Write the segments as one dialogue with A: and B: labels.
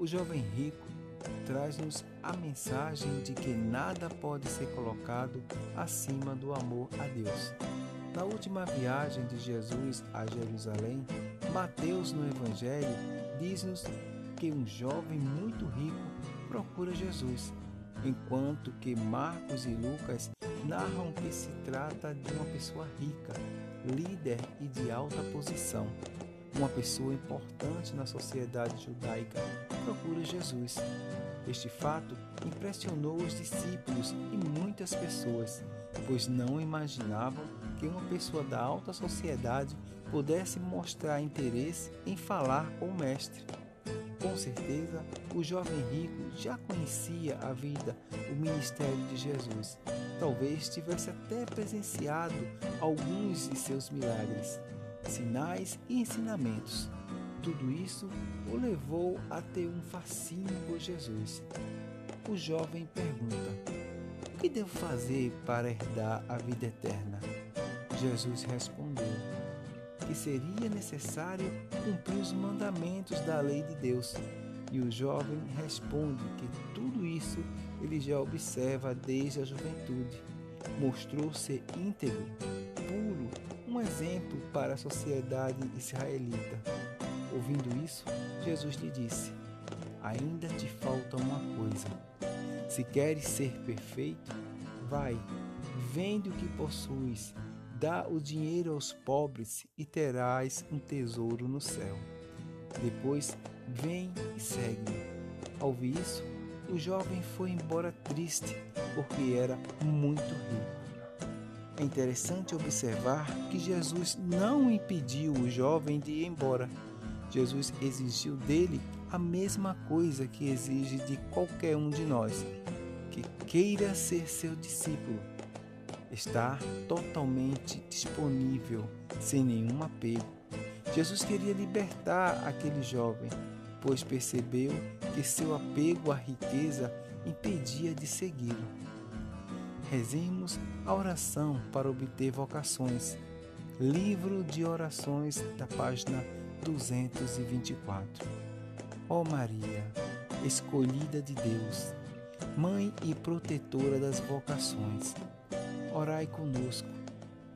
A: O jovem rico traz-nos a mensagem de que nada pode ser colocado acima do amor a Deus. Na última viagem de Jesus a Jerusalém, Mateus no Evangelho diz-nos que um jovem muito rico procura Jesus, enquanto que Marcos e Lucas narram que se trata de uma pessoa rica, líder e de alta posição. Uma pessoa importante na sociedade judaica procura Jesus. Este fato impressionou os discípulos e muitas pessoas, pois não imaginavam que uma pessoa da alta sociedade pudesse mostrar interesse em falar com o Mestre. Com certeza, o jovem rico já conhecia a vida, o ministério de Jesus. Talvez tivesse até presenciado alguns de seus milagres, sinais e ensinamentos. Tudo isso o levou a ter um fascínio por Jesus. O jovem pergunta: O que devo fazer para herdar a vida eterna? Jesus respondeu: que seria necessário cumprir os mandamentos da lei de Deus. E o jovem responde que tudo isso ele já observa desde a juventude. Mostrou ser íntegro, puro, um exemplo para a sociedade israelita. Ouvindo isso, Jesus lhe disse: Ainda te falta uma coisa. Se queres ser perfeito, vai, vende o que possuis Dá o dinheiro aos pobres e terás um tesouro no céu. Depois, vem e segue-me. Ao ouvir isso, o jovem foi embora triste, porque era muito rico. É interessante observar que Jesus não impediu o jovem de ir embora. Jesus exigiu dele a mesma coisa que exige de qualquer um de nós, que queira ser seu discípulo estar totalmente disponível, sem nenhum apego. Jesus queria libertar aquele jovem, pois percebeu que seu apego à riqueza impedia de segui-lo. Rezemos a oração para obter vocações. Livro de Orações, da página 224. Ó oh Maria, escolhida de Deus, Mãe e protetora das vocações orai conosco,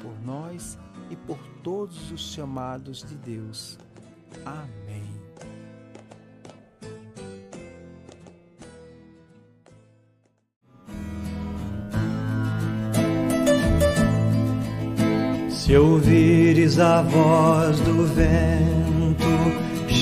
A: por nós e por todos os chamados de Deus. Amém. Se ouvires a voz do vento